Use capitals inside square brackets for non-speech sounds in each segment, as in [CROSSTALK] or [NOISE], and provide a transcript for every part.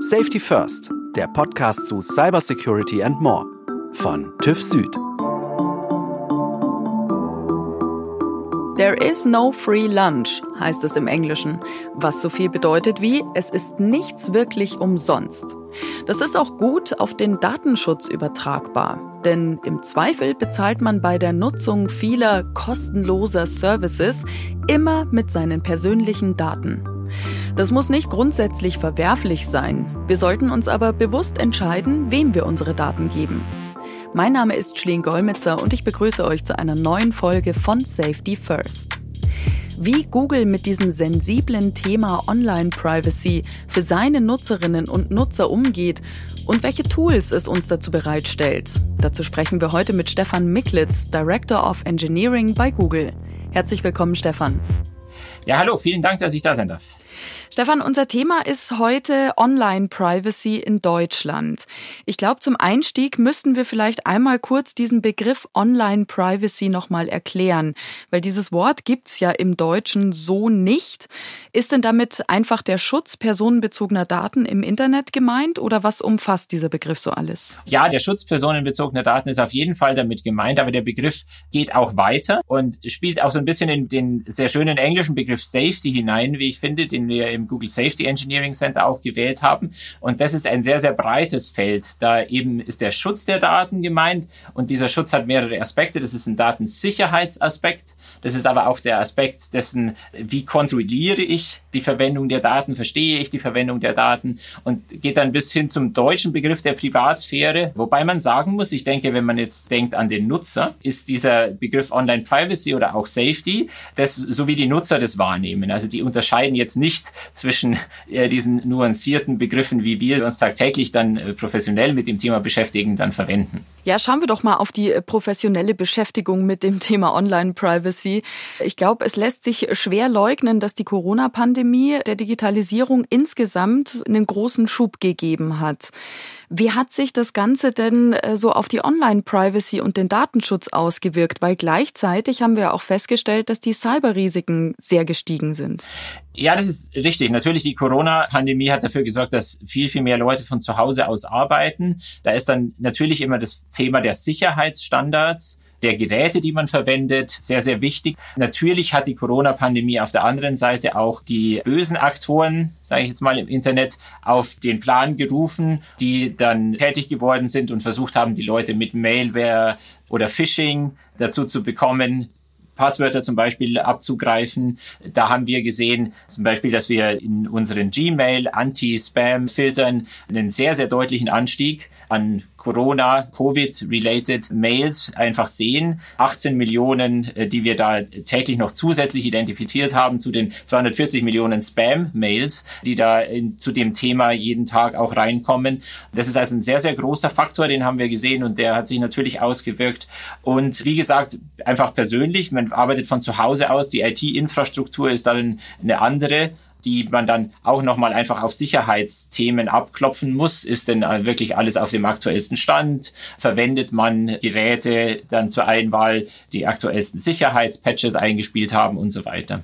Safety First, der Podcast zu Cybersecurity and More von TÜV Süd. There is no free lunch, heißt es im Englischen, was so viel bedeutet wie es ist nichts wirklich umsonst. Das ist auch gut auf den Datenschutz übertragbar, denn im Zweifel bezahlt man bei der Nutzung vieler kostenloser Services immer mit seinen persönlichen Daten. Das muss nicht grundsätzlich verwerflich sein. Wir sollten uns aber bewusst entscheiden, wem wir unsere Daten geben. Mein Name ist Schleen Golmitzer und ich begrüße euch zu einer neuen Folge von Safety First. Wie Google mit diesem sensiblen Thema Online-Privacy für seine Nutzerinnen und Nutzer umgeht und welche Tools es uns dazu bereitstellt. Dazu sprechen wir heute mit Stefan Miklitz, Director of Engineering bei Google. Herzlich willkommen, Stefan. Ja, hallo, vielen Dank, dass ich da sein darf. Stefan, unser Thema ist heute Online-Privacy in Deutschland. Ich glaube, zum Einstieg müssten wir vielleicht einmal kurz diesen Begriff Online-Privacy nochmal erklären, weil dieses Wort gibt's ja im Deutschen so nicht. Ist denn damit einfach der Schutz personenbezogener Daten im Internet gemeint oder was umfasst dieser Begriff so alles? Ja, der Schutz personenbezogener Daten ist auf jeden Fall damit gemeint, aber der Begriff geht auch weiter und spielt auch so ein bisschen in den sehr schönen englischen Begriff Safety hinein, wie ich finde, den wir im Google Safety Engineering Center auch gewählt haben. Und das ist ein sehr, sehr breites Feld. Da eben ist der Schutz der Daten gemeint und dieser Schutz hat mehrere Aspekte. Das ist ein Datensicherheitsaspekt. Das ist aber auch der Aspekt dessen, wie kontrolliere ich die Verwendung der Daten, verstehe ich die Verwendung der Daten und geht dann bis hin zum deutschen Begriff der Privatsphäre. Wobei man sagen muss, ich denke, wenn man jetzt denkt an den Nutzer, ist dieser Begriff Online Privacy oder auch Safety, das, so wie die Nutzer das wahrnehmen. Also die unterscheiden jetzt nicht zwischen äh, diesen nuancierten Begriffen, wie wir uns tagtäglich dann äh, professionell mit dem Thema beschäftigen, dann verwenden. Ja, schauen wir doch mal auf die äh, professionelle Beschäftigung mit dem Thema Online Privacy. Ich glaube, es lässt sich schwer leugnen, dass die Corona-Pandemie der Digitalisierung insgesamt einen großen Schub gegeben hat. Wie hat sich das Ganze denn so auf die Online-Privacy und den Datenschutz ausgewirkt? Weil gleichzeitig haben wir auch festgestellt, dass die Cyberrisiken sehr gestiegen sind. Ja, das ist richtig. Natürlich, die Corona-Pandemie hat dafür gesorgt, dass viel, viel mehr Leute von zu Hause aus arbeiten. Da ist dann natürlich immer das Thema der Sicherheitsstandards der Geräte, die man verwendet, sehr, sehr wichtig. Natürlich hat die Corona-Pandemie auf der anderen Seite auch die bösen Aktoren, sage ich jetzt mal im Internet, auf den Plan gerufen, die dann tätig geworden sind und versucht haben, die Leute mit Mailware oder Phishing dazu zu bekommen, Passwörter zum Beispiel abzugreifen. Da haben wir gesehen, zum Beispiel, dass wir in unseren Gmail Anti-Spam-Filtern einen sehr, sehr deutlichen Anstieg an Corona, Covid-related Mails einfach sehen. 18 Millionen, äh, die wir da täglich noch zusätzlich identifiziert haben zu den 240 Millionen Spam-Mails, die da in, zu dem Thema jeden Tag auch reinkommen. Das ist also ein sehr, sehr großer Faktor, den haben wir gesehen und der hat sich natürlich ausgewirkt. Und wie gesagt, einfach persönlich, man arbeitet von zu Hause aus, die IT-Infrastruktur ist dann eine andere die man dann auch nochmal einfach auf Sicherheitsthemen abklopfen muss. Ist denn wirklich alles auf dem aktuellsten Stand? Verwendet man Geräte dann zur Einwahl, die aktuellsten Sicherheitspatches eingespielt haben und so weiter?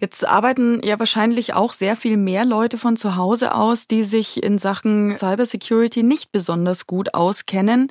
Jetzt arbeiten ja wahrscheinlich auch sehr viel mehr Leute von zu Hause aus, die sich in Sachen Cybersecurity nicht besonders gut auskennen.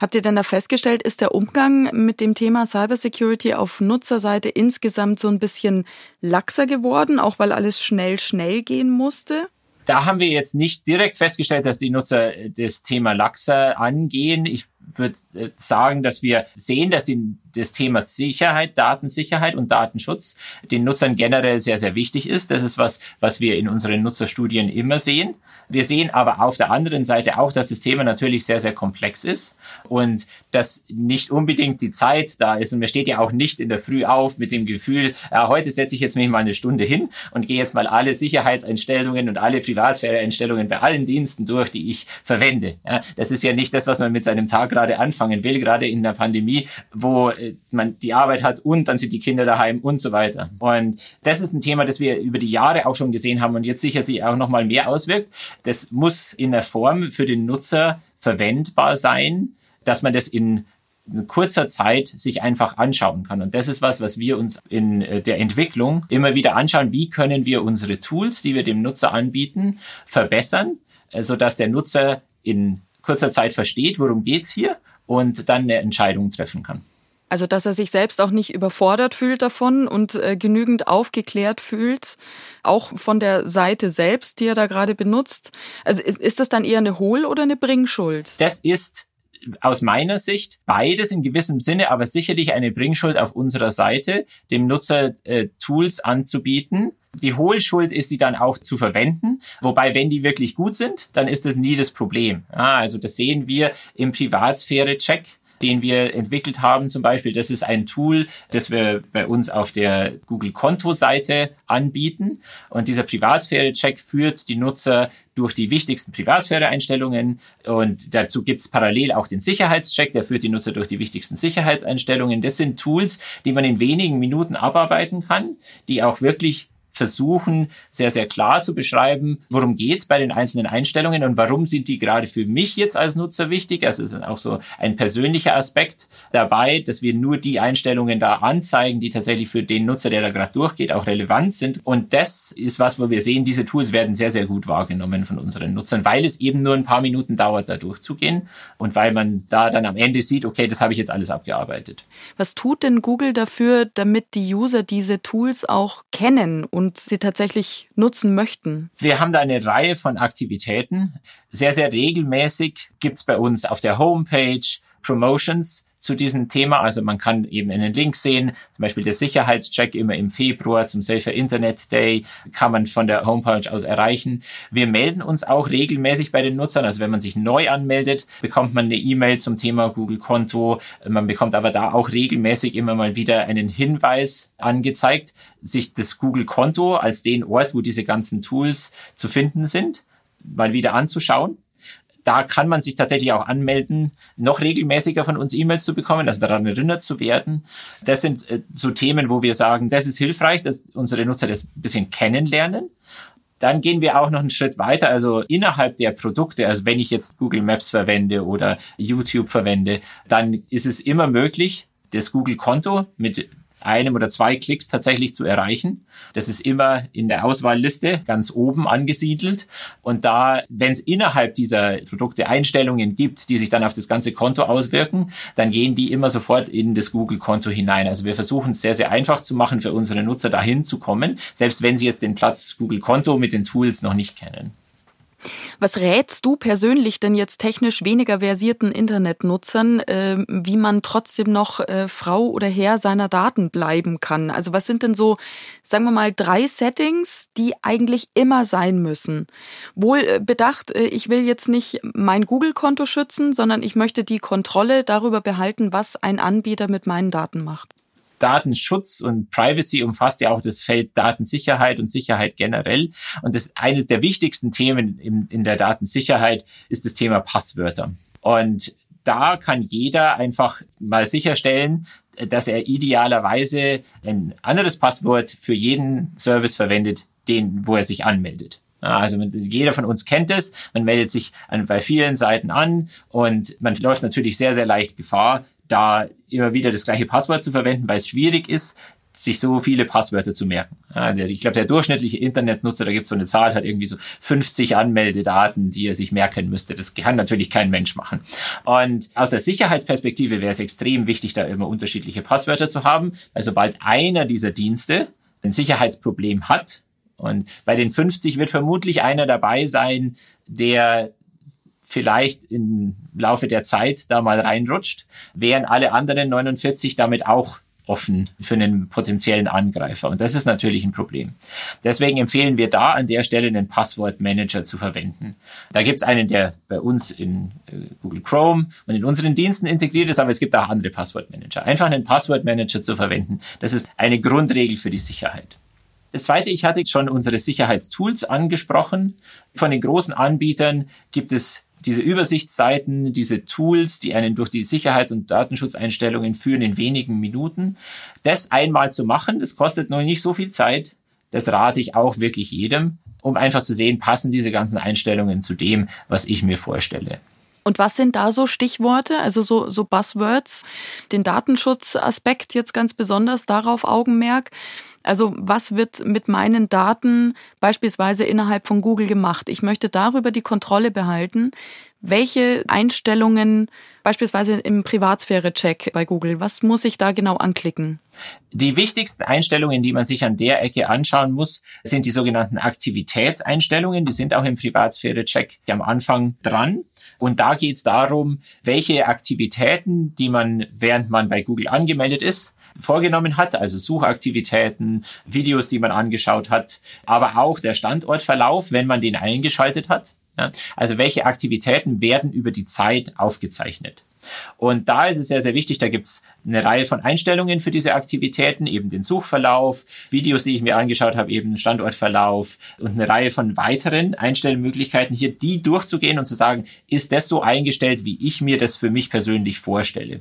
Habt ihr denn da festgestellt, ist der Umgang mit dem Thema Cybersecurity auf Nutzerseite insgesamt so ein bisschen laxer geworden, auch weil alles schnell, schnell gehen musste? Da haben wir jetzt nicht direkt festgestellt, dass die Nutzer das Thema Laxer angehen. Ich würde äh, sagen, dass wir sehen, dass die das Thema Sicherheit, Datensicherheit und Datenschutz den Nutzern generell sehr, sehr wichtig ist. Das ist was, was wir in unseren Nutzerstudien immer sehen. Wir sehen aber auf der anderen Seite auch, dass das Thema natürlich sehr, sehr komplex ist und dass nicht unbedingt die Zeit da ist. Und mir steht ja auch nicht in der Früh auf mit dem Gefühl, ja, heute setze ich jetzt mich mal eine Stunde hin und gehe jetzt mal alle Sicherheitseinstellungen und alle Privatsphäre-Einstellungen bei allen Diensten durch, die ich verwende. Ja, das ist ja nicht das, was man mit seinem Tag gerade anfangen will, gerade in der Pandemie, wo äh, man die Arbeit hat und dann sind die Kinder daheim und so weiter. Und das ist ein Thema, das wir über die Jahre auch schon gesehen haben und jetzt sicher sich auch noch mal mehr auswirkt. Das muss in der Form für den Nutzer verwendbar sein, dass man das in kurzer Zeit sich einfach anschauen kann. Und das ist was, was wir uns in äh, der Entwicklung immer wieder anschauen. Wie können wir unsere Tools, die wir dem Nutzer anbieten, verbessern? äh, sodass der Nutzer in kurzer Zeit versteht, worum geht's hier und dann eine Entscheidung treffen kann. Also, dass er sich selbst auch nicht überfordert fühlt davon und äh, genügend aufgeklärt fühlt, auch von der Seite selbst, die er da gerade benutzt. Also, ist, ist das dann eher eine Hohl- oder eine Bringschuld? Das ist aus meiner Sicht beides in gewissem Sinne, aber sicherlich eine Bringschuld auf unserer Seite, dem Nutzer äh, Tools anzubieten. Die Hohlschuld ist sie dann auch zu verwenden. Wobei, wenn die wirklich gut sind, dann ist das nie das Problem. Ah, also das sehen wir im Privatsphäre-Check den wir entwickelt haben zum Beispiel. Das ist ein Tool, das wir bei uns auf der Google-Konto-Seite anbieten. Und dieser Privatsphäre-Check führt die Nutzer durch die wichtigsten Privatsphäre-Einstellungen und dazu gibt's parallel auch den Sicherheitscheck, der führt die Nutzer durch die wichtigsten Sicherheitseinstellungen. Das sind Tools, die man in wenigen Minuten abarbeiten kann, die auch wirklich versuchen, sehr, sehr klar zu beschreiben, worum geht's bei den einzelnen Einstellungen und warum sind die gerade für mich jetzt als Nutzer wichtig. Also es ist auch so ein persönlicher Aspekt dabei, dass wir nur die Einstellungen da anzeigen, die tatsächlich für den Nutzer, der da gerade durchgeht, auch relevant sind. Und das ist was, wo wir sehen, diese Tools werden sehr, sehr gut wahrgenommen von unseren Nutzern, weil es eben nur ein paar Minuten dauert, da durchzugehen und weil man da dann am Ende sieht, okay, das habe ich jetzt alles abgearbeitet. Was tut denn Google dafür, damit die User diese Tools auch kennen und und sie tatsächlich nutzen möchten? Wir haben da eine Reihe von Aktivitäten. Sehr, sehr regelmäßig gibt's bei uns auf der Homepage Promotions zu diesem Thema. Also man kann eben einen Link sehen, zum Beispiel der Sicherheitscheck immer im Februar zum Safer Internet Day kann man von der Homepage aus erreichen. Wir melden uns auch regelmäßig bei den Nutzern. Also wenn man sich neu anmeldet, bekommt man eine E-Mail zum Thema Google Konto. Man bekommt aber da auch regelmäßig immer mal wieder einen Hinweis angezeigt, sich das Google Konto als den Ort, wo diese ganzen Tools zu finden sind, mal wieder anzuschauen da kann man sich tatsächlich auch anmelden, noch regelmäßiger von uns E-Mails zu bekommen, also daran erinnert zu werden. Das sind äh, so Themen, wo wir sagen, das ist hilfreich, dass unsere Nutzer das ein bisschen kennenlernen. Dann gehen wir auch noch einen Schritt weiter, also innerhalb der Produkte, also wenn ich jetzt Google Maps verwende oder YouTube verwende, dann ist es immer möglich, das Google-Konto mit einem oder zwei Klicks tatsächlich zu erreichen. Das ist immer in der Auswahlliste ganz oben angesiedelt. Und da, wenn es innerhalb dieser Produkte Einstellungen gibt, die sich dann auf das ganze Konto auswirken, dann gehen die immer sofort in das Google-Konto hinein. Also wir versuchen es sehr, sehr einfach zu machen für unsere Nutzer, dahin zu kommen, selbst wenn sie jetzt den Platz Google-Konto mit den Tools noch nicht kennen. Was rätst du persönlich denn jetzt technisch weniger versierten Internetnutzern, äh, wie man trotzdem noch äh, Frau oder Herr seiner Daten bleiben kann? Also was sind denn so, sagen wir mal, drei Settings, die eigentlich immer sein müssen? Wohl äh, bedacht, äh, ich will jetzt nicht mein Google-Konto schützen, sondern ich möchte die Kontrolle darüber behalten, was ein Anbieter mit meinen Daten macht. Datenschutz und Privacy umfasst ja auch das Feld Datensicherheit und Sicherheit generell. Und das eines der wichtigsten Themen in, in der Datensicherheit ist das Thema Passwörter. Und da kann jeder einfach mal sicherstellen, dass er idealerweise ein anderes Passwort für jeden Service verwendet, den, wo er sich anmeldet. Also jeder von uns kennt es. Man meldet sich an, bei vielen Seiten an und man läuft natürlich sehr, sehr leicht Gefahr, da immer wieder das gleiche Passwort zu verwenden, weil es schwierig ist, sich so viele Passwörter zu merken. Also ich glaube, der durchschnittliche Internetnutzer, da gibt es so eine Zahl, hat irgendwie so 50 Anmeldedaten, die er sich merken müsste. Das kann natürlich kein Mensch machen. Und aus der Sicherheitsperspektive wäre es extrem wichtig, da immer unterschiedliche Passwörter zu haben, weil sobald einer dieser Dienste ein Sicherheitsproblem hat, und bei den 50 wird vermutlich einer dabei sein, der vielleicht im Laufe der Zeit da mal reinrutscht, wären alle anderen 49 damit auch offen für einen potenziellen Angreifer. Und das ist natürlich ein Problem. Deswegen empfehlen wir da an der Stelle einen Passwortmanager zu verwenden. Da gibt es einen, der bei uns in äh, Google Chrome und in unseren Diensten integriert ist, aber es gibt auch andere Passwortmanager. Einfach einen Passwortmanager zu verwenden, das ist eine Grundregel für die Sicherheit. Das zweite, ich hatte schon unsere Sicherheitstools angesprochen. Von den großen Anbietern gibt es diese Übersichtsseiten, diese Tools, die einen durch die Sicherheits- und Datenschutzeinstellungen führen in wenigen Minuten. Das einmal zu machen, das kostet noch nicht so viel Zeit. Das rate ich auch wirklich jedem, um einfach zu sehen, passen diese ganzen Einstellungen zu dem, was ich mir vorstelle. Und was sind da so Stichworte, also so, so Buzzwords? Den Datenschutzaspekt jetzt ganz besonders darauf Augenmerk. Also was wird mit meinen Daten beispielsweise innerhalb von Google gemacht? Ich möchte darüber die Kontrolle behalten. Welche Einstellungen beispielsweise im Privatsphäre-Check bei Google, was muss ich da genau anklicken? Die wichtigsten Einstellungen, die man sich an der Ecke anschauen muss, sind die sogenannten Aktivitätseinstellungen. Die sind auch im Privatsphäre-Check am Anfang dran. Und da geht es darum, welche Aktivitäten, die man, während man bei Google angemeldet ist, vorgenommen hat, also Suchaktivitäten, Videos, die man angeschaut hat, aber auch der Standortverlauf, wenn man den eingeschaltet hat. Ja, also welche Aktivitäten werden über die Zeit aufgezeichnet? Und da ist es sehr, sehr wichtig, da gibt's eine Reihe von Einstellungen für diese Aktivitäten, eben den Suchverlauf, Videos, die ich mir angeschaut habe, eben Standortverlauf und eine Reihe von weiteren Einstellmöglichkeiten, hier die durchzugehen und zu sagen, ist das so eingestellt, wie ich mir das für mich persönlich vorstelle.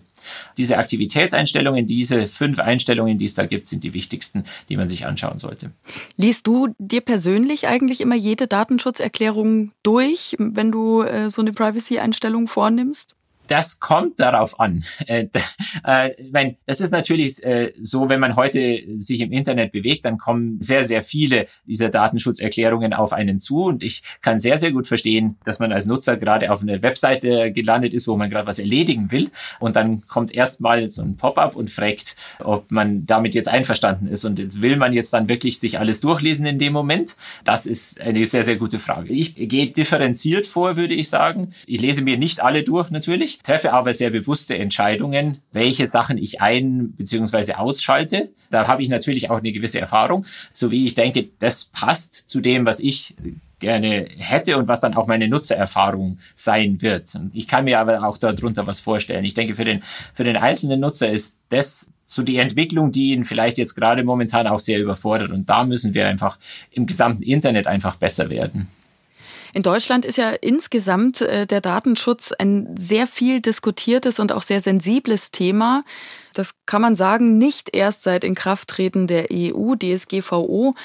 Diese Aktivitätseinstellungen, diese fünf Einstellungen, die es da gibt, sind die wichtigsten, die man sich anschauen sollte. Liest du dir persönlich eigentlich immer jede Datenschutzerklärung durch, wenn du äh, so eine Privacy-Einstellung vornimmst? Das kommt darauf an. Äh, äh, mein, das ist natürlich äh, so, wenn man heute sich im Internet bewegt, dann kommen sehr, sehr viele dieser Datenschutzerklärungen auf einen zu. Und ich kann sehr, sehr gut verstehen, dass man als Nutzer gerade auf einer Webseite gelandet ist, wo man gerade was erledigen will. Und dann kommt erstmal so ein Pop-up und fragt, ob man damit jetzt einverstanden ist. Und jetzt will man jetzt dann wirklich sich alles durchlesen in dem Moment. Das ist eine sehr, sehr gute Frage. Ich gehe differenziert vor, würde ich sagen. Ich lese mir nicht alle durch, natürlich treffe aber sehr bewusste Entscheidungen, welche Sachen ich ein- bzw. ausschalte. Da habe ich natürlich auch eine gewisse Erfahrung, so wie ich denke, das passt zu dem, was ich gerne hätte und was dann auch meine Nutzererfahrung sein wird. Ich kann mir aber auch darunter was vorstellen. Ich denke, für den, für den einzelnen Nutzer ist das so die Entwicklung, die ihn vielleicht jetzt gerade momentan auch sehr überfordert. Und da müssen wir einfach im gesamten Internet einfach besser werden. In Deutschland ist ja insgesamt äh, der Datenschutz ein sehr viel diskutiertes und auch sehr sensibles Thema. Das kann man sagen, nicht erst seit Inkrafttreten der EU, DSGVO,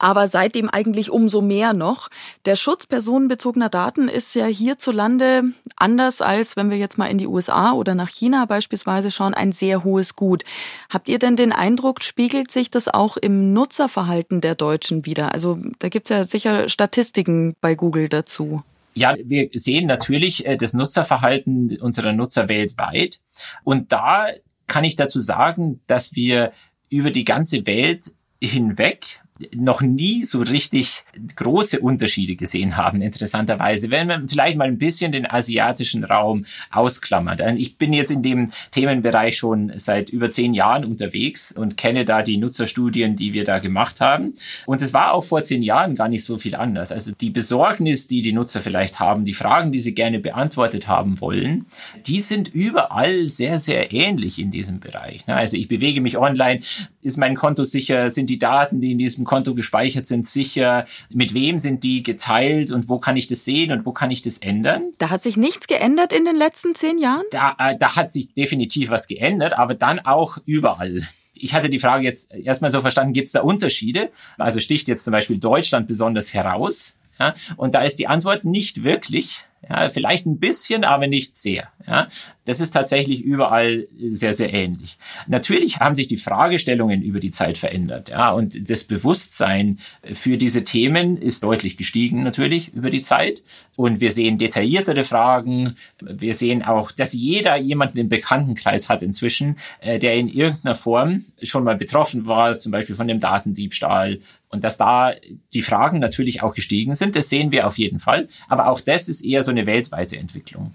aber seitdem eigentlich umso mehr noch. Der Schutz personenbezogener Daten ist ja hierzulande anders als wenn wir jetzt mal in die USA oder nach China beispielsweise schauen, ein sehr hohes Gut. Habt ihr denn den Eindruck, spiegelt sich das auch im Nutzerverhalten der Deutschen wieder? Also da gibt es ja sicher Statistiken bei Google dazu. Ja, wir sehen natürlich äh, das Nutzerverhalten unserer Nutzer weltweit. Und da kann ich dazu sagen, dass wir über die ganze Welt hinweg noch nie so richtig große Unterschiede gesehen haben, interessanterweise. Wenn man vielleicht mal ein bisschen den asiatischen Raum ausklammert. Ich bin jetzt in dem Themenbereich schon seit über zehn Jahren unterwegs und kenne da die Nutzerstudien, die wir da gemacht haben. Und es war auch vor zehn Jahren gar nicht so viel anders. Also die Besorgnis, die die Nutzer vielleicht haben, die Fragen, die sie gerne beantwortet haben wollen, die sind überall sehr, sehr ähnlich in diesem Bereich. Also ich bewege mich online, ist mein Konto sicher, sind die Daten, die in diesem Konto gespeichert sind, sicher? Mit wem sind die geteilt und wo kann ich das sehen und wo kann ich das ändern? Da hat sich nichts geändert in den letzten zehn Jahren? Da, äh, da hat sich definitiv was geändert, aber dann auch überall ich hatte die Frage jetzt erstmal so verstanden, gibt es da Unterschiede? Also sticht jetzt zum Beispiel Deutschland besonders heraus. Ja? Und da ist die Antwort nicht wirklich. Ja, vielleicht ein bisschen, aber nicht sehr. Ja, das ist tatsächlich überall sehr, sehr ähnlich. Natürlich haben sich die Fragestellungen über die Zeit verändert. Ja, und das Bewusstsein für diese Themen ist deutlich gestiegen, natürlich über die Zeit. Und wir sehen detailliertere Fragen. Wir sehen auch, dass jeder jemanden im Bekanntenkreis hat inzwischen, äh, der in irgendeiner Form schon mal betroffen war, zum Beispiel von dem Datendiebstahl, und dass da die Fragen natürlich auch gestiegen sind, das sehen wir auf jeden Fall. Aber auch das ist eher so eine weltweite Entwicklung.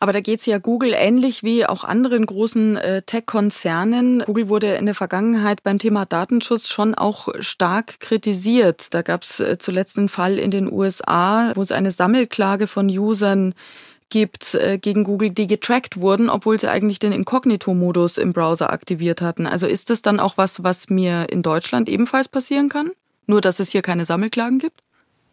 Aber da geht es ja Google ähnlich wie auch anderen großen äh, Tech-Konzernen. Google wurde in der Vergangenheit beim Thema Datenschutz schon auch stark kritisiert. Da gab es äh, zuletzt einen Fall in den USA, wo es eine Sammelklage von Usern gibt äh, gegen Google, die getrackt wurden, obwohl sie eigentlich den Inkognito-Modus im Browser aktiviert hatten. Also ist das dann auch was, was mir in Deutschland ebenfalls passieren kann? Nur, dass es hier keine Sammelklagen gibt?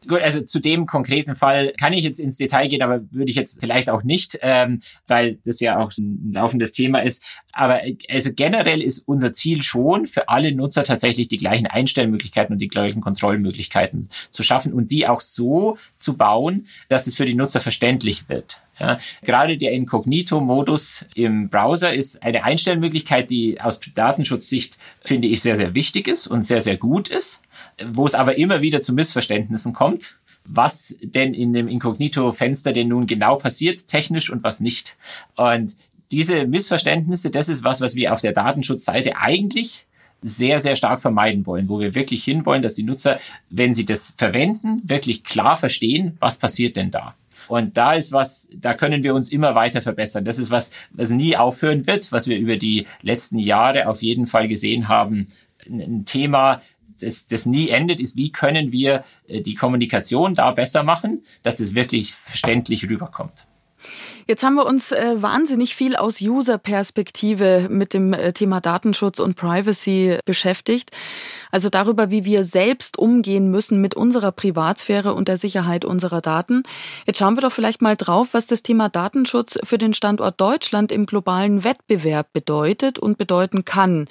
Gut, also zu dem konkreten Fall kann ich jetzt ins Detail gehen, aber würde ich jetzt vielleicht auch nicht, ähm, weil das ja auch ein laufendes Thema ist. Aber also generell ist unser Ziel schon, für alle Nutzer tatsächlich die gleichen Einstellmöglichkeiten und die gleichen Kontrollmöglichkeiten zu schaffen und die auch so zu bauen, dass es für die Nutzer verständlich wird. Ja, gerade der Inkognito-Modus im Browser ist eine Einstellmöglichkeit, die aus Datenschutzsicht, finde ich, sehr, sehr wichtig ist und sehr, sehr gut ist, wo es aber immer wieder zu Missverständnissen kommt was denn in dem Inkognito-Fenster denn nun genau passiert, technisch und was nicht. Und diese Missverständnisse, das ist was, was wir auf der Datenschutzseite eigentlich sehr, sehr stark vermeiden wollen, wo wir wirklich hinwollen, dass die Nutzer, wenn sie das verwenden, wirklich klar verstehen, was passiert denn da. Und da ist was, da können wir uns immer weiter verbessern. Das ist was, was nie aufhören wird, was wir über die letzten Jahre auf jeden Fall gesehen haben. Ein Thema, das, das nie endet, ist, wie können wir äh, die Kommunikation da besser machen, dass es wirklich verständlich rüberkommt. Jetzt haben wir uns äh, wahnsinnig viel aus User-Perspektive mit dem äh, Thema Datenschutz und Privacy beschäftigt. Also darüber, wie wir selbst umgehen müssen mit unserer Privatsphäre und der Sicherheit unserer Daten. Jetzt schauen wir doch vielleicht mal drauf, was das Thema Datenschutz für den Standort Deutschland im globalen Wettbewerb bedeutet und bedeuten kann.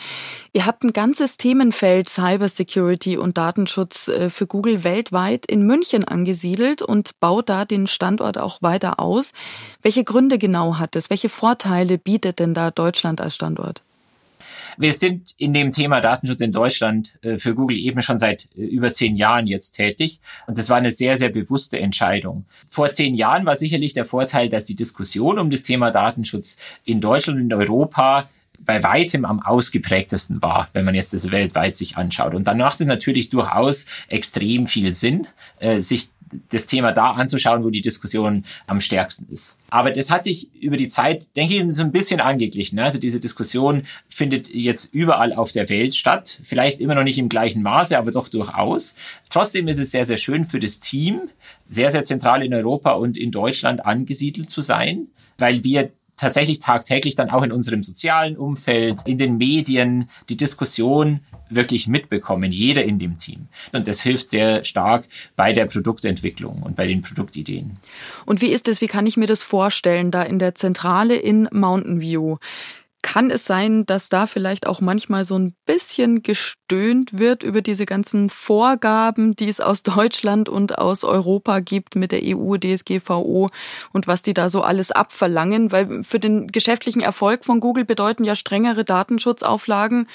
Ihr habt ein ganzes Themenfeld Cybersecurity und Datenschutz äh, für Google weltweit in München angesiedelt und baut da den Standort auch weiter aus. Welche Gründe genau hat es? Welche Vorteile bietet denn da Deutschland als Standort? Wir sind in dem Thema Datenschutz in Deutschland äh, für Google eben schon seit äh, über zehn Jahren jetzt tätig. Und das war eine sehr, sehr bewusste Entscheidung. Vor zehn Jahren war sicherlich der Vorteil, dass die Diskussion um das Thema Datenschutz in Deutschland und in Europa bei weitem am ausgeprägtesten war, wenn man jetzt das weltweit sich anschaut. Und dann macht es natürlich durchaus extrem viel Sinn, äh, sich das Thema da anzuschauen, wo die Diskussion am stärksten ist. Aber das hat sich über die Zeit, denke ich, so ein bisschen angeglichen. Also diese Diskussion findet jetzt überall auf der Welt statt. Vielleicht immer noch nicht im gleichen Maße, aber doch durchaus. Trotzdem ist es sehr, sehr schön für das Team, sehr, sehr zentral in Europa und in Deutschland angesiedelt zu sein, weil wir tatsächlich tagtäglich dann auch in unserem sozialen Umfeld, in den Medien die Diskussion wirklich mitbekommen, jeder in dem Team. Und das hilft sehr stark bei der Produktentwicklung und bei den Produktideen. Und wie ist es, wie kann ich mir das vorstellen, da in der Zentrale in Mountain View? Kann es sein, dass da vielleicht auch manchmal so ein bisschen gestöhnt wird über diese ganzen Vorgaben, die es aus [LAUGHS] Deutschland und aus Europa gibt mit der EU, DSGVO und was die da so alles abverlangen, weil für den geschäftlichen Erfolg von Google bedeuten ja strengere Datenschutzauflagen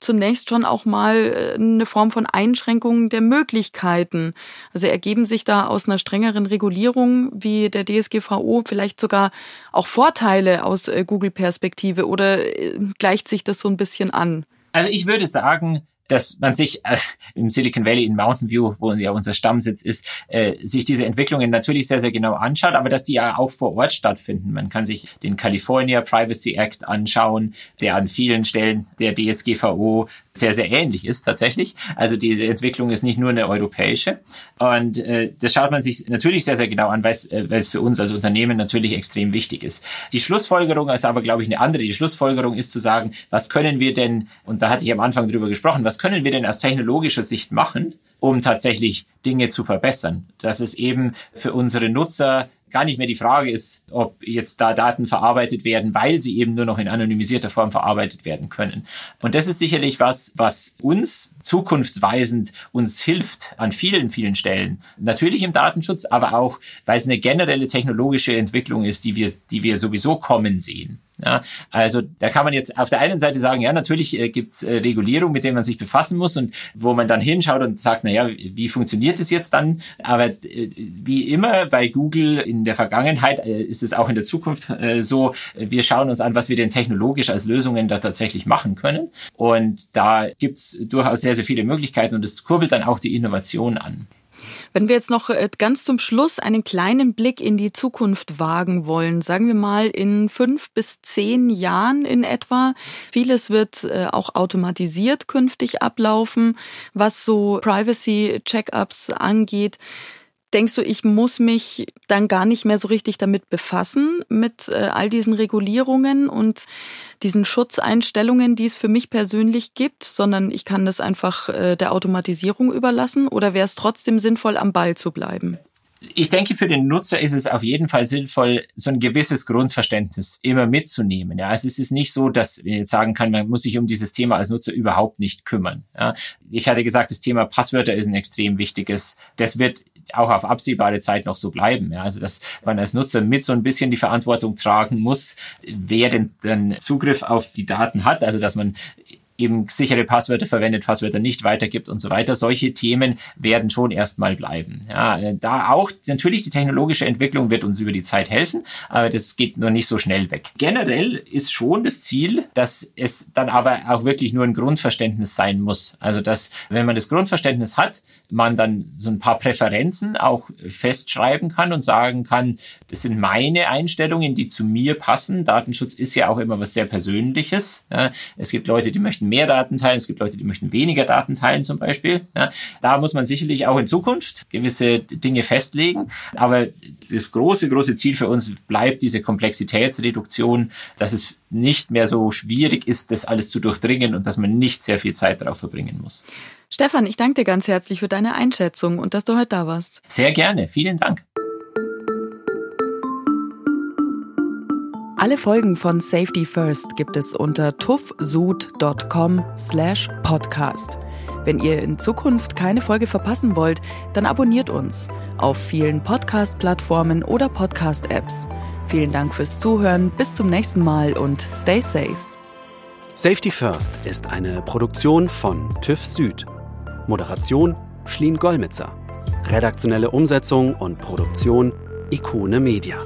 zunächst schon auch mal äh, eine Form von Einschränkung der Möglichkeiten. Also ergeben sich da aus einer strengeren Regulierung wie der DSGVO vielleicht sogar auch Vorteile aus äh, Google-Perspektive oder äh, gleicht sich das so ein bisschen an? Also ich würde sagen, dass man sich äh, im Silicon Valley in Mountain View, wo ja unser Stammsitz ist, äh, sich diese Entwicklungen natürlich sehr, sehr genau anschaut, aber dass die ja auch vor Ort stattfinden. Man kann sich den California Privacy Act anschauen, der an vielen Stellen der DSGVO sehr, sehr ähnlich ist tatsächlich. Also diese Entwicklung ist nicht nur eine europäische. Und äh, das schaut man sich natürlich sehr, sehr genau an, weil es, äh, weil es für uns als Unternehmen natürlich extrem wichtig ist. Die Schlussfolgerung ist aber, glaube ich, eine andere. Die Schlussfolgerung ist zu sagen, was können wir denn, und da hatte ich am Anfang drüber gesprochen, was können wir denn aus technologischer Sicht machen, um tatsächlich Dinge zu verbessern. Dass es eben für unsere Nutzer gar nicht mehr die Frage ist, ob jetzt da Daten verarbeitet werden, weil sie eben nur noch in anonymisierter Form verarbeitet werden können. Und das ist sicherlich was, was uns zukunftsweisend uns hilft an vielen, vielen Stellen. Natürlich im Datenschutz, aber auch, weil es eine generelle technologische Entwicklung ist, die wir, die wir sowieso kommen sehen. Ja, also da kann man jetzt auf der einen Seite sagen, ja, natürlich äh, gibt es äh, Regulierung, mit denen man sich befassen muss und wo man dann hinschaut und sagt, na ja, wie funktioniert es jetzt dann? Aber äh, wie immer bei Google in der Vergangenheit äh, ist es auch in der Zukunft äh, so, wir schauen uns an, was wir denn technologisch als Lösungen da tatsächlich machen können. Und da gibt's durchaus sehr, sehr viele Möglichkeiten und es kurbelt dann auch die Innovation an. Wenn wir jetzt noch äh, ganz zum Schluss einen kleinen Blick in die Zukunft wagen wollen, sagen wir mal in fünf bis zehn Jahren in etwa, vieles wird äh, auch automatisiert künftig ablaufen, was so Privacy-Checkups angeht. Denkst du, ich muss mich dann gar nicht mehr so richtig damit befassen, mit äh, all diesen Regulierungen und diesen Schutzeinstellungen, die es für mich persönlich gibt, sondern ich kann das einfach äh, der Automatisierung überlassen? Oder wäre es trotzdem sinnvoll, am Ball zu bleiben? Ich denke, für den Nutzer ist es auf jeden Fall sinnvoll, so ein gewisses Grundverständnis immer mitzunehmen. Ja, also es ist nicht so, dass man jetzt sagen kann, man muss sich um dieses Thema als Nutzer überhaupt nicht kümmern. Ja, ich hatte gesagt, das Thema Passwörter ist ein extrem wichtiges. Das wird auch auf absehbare Zeit noch so bleiben. Ja, also dass man als Nutzer mit so ein bisschen die Verantwortung tragen muss, wer denn den Zugriff auf die Daten hat. Also dass man eben sichere Passwörter verwendet, Passwörter nicht weitergibt und so weiter. Solche Themen werden schon erstmal bleiben. Ja, äh, da auch natürlich die technologische Entwicklung wird uns über die Zeit helfen, aber das geht noch nicht so schnell weg. Generell ist schon das Ziel, dass es dann aber auch wirklich nur ein Grundverständnis sein muss. Also dass, wenn man das Grundverständnis hat, man dann so ein paar Präferenzen auch festschreiben kann und sagen kann, das sind meine Einstellungen, die zu mir passen. Datenschutz ist ja auch immer was sehr Persönliches. Ja, es gibt Leute, die möchten möchten mehr Daten teilen, es gibt Leute, die möchten weniger Daten teilen zum Beispiel. Ja, da muss man sicherlich auch in Zukunft gewisse Dinge festlegen. Aber das große, große Ziel für uns bleibt diese Komplexitätsreduktion, dass es nicht mehr so schwierig ist, das alles zu durchdringen und dass man nicht sehr viel Zeit darauf verbringen muss. Stefan, ich danke dir ganz herzlich für deine Einschätzung und dass du heute da warst. Sehr gerne. Vielen Dank. Alle Folgen von Safety First gibt es unter tuffsud.com slash podcast. Wenn ihr in Zukunft keine Folge verpassen wollt, dann abonniert uns auf vielen Podcast-Plattformen oder Podcast-Apps. Vielen Dank fürs Zuhören, bis zum nächsten Mal und stay safe. Safety First ist eine Produktion von TÜV Süd. Moderation Schlien Gollmitzer. Redaktionelle Umsetzung und Produktion Ikone Media.